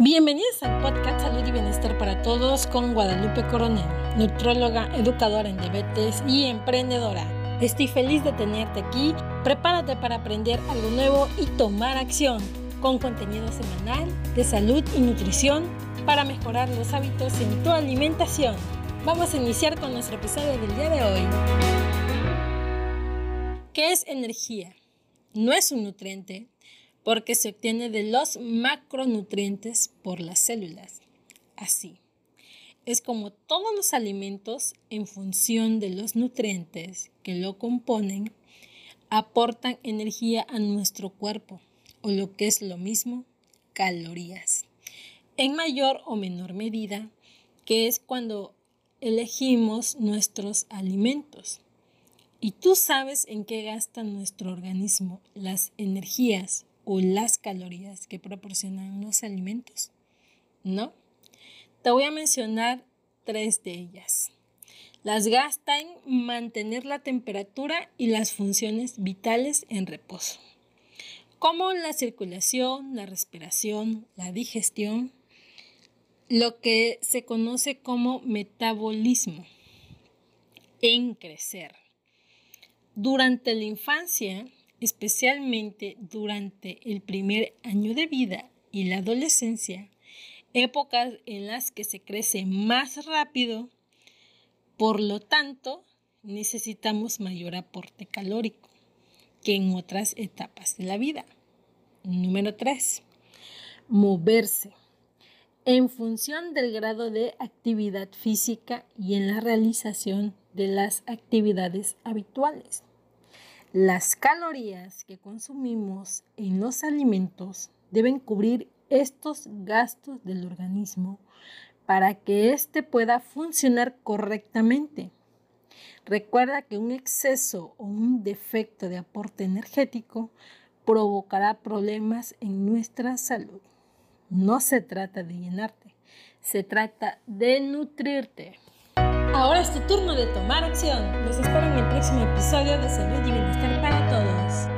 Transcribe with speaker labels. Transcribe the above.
Speaker 1: Bienvenidos al podcast Salud y Bienestar para Todos con Guadalupe Coronel, nutróloga, educadora en diabetes y emprendedora. Estoy feliz de tenerte aquí. Prepárate para aprender algo nuevo y tomar acción con contenido semanal de salud y nutrición para mejorar los hábitos en tu alimentación. Vamos a iniciar con nuestro episodio del día de hoy. ¿Qué es energía? No es un nutriente, porque se obtiene de los macronutrientes por las células. Así, es como todos los alimentos en función de los nutrientes que lo componen, aportan energía a nuestro cuerpo, o lo que es lo mismo, calorías, en mayor o menor medida, que es cuando elegimos nuestros alimentos. Y tú sabes en qué gasta nuestro organismo las energías o las calorías que proporcionan los alimentos? ¿No? Te voy a mencionar tres de ellas. Las gasta en mantener la temperatura y las funciones vitales en reposo, como la circulación, la respiración, la digestión, lo que se conoce como metabolismo en crecer. Durante la infancia, especialmente durante el primer año de vida y la adolescencia, épocas en las que se crece más rápido, por lo tanto, necesitamos mayor aporte calórico que en otras etapas de la vida. Número 3. Moverse. En función del grado de actividad física y en la realización de las actividades habituales. Las calorías que consumimos en los alimentos deben cubrir estos gastos del organismo para que éste pueda funcionar correctamente. Recuerda que un exceso o un defecto de aporte energético provocará problemas en nuestra salud. No se trata de llenarte, se trata de nutrirte. Ahora es tu turno de tomar acción. Los espero en el próximo episodio de Salud y Bienestar para Todos.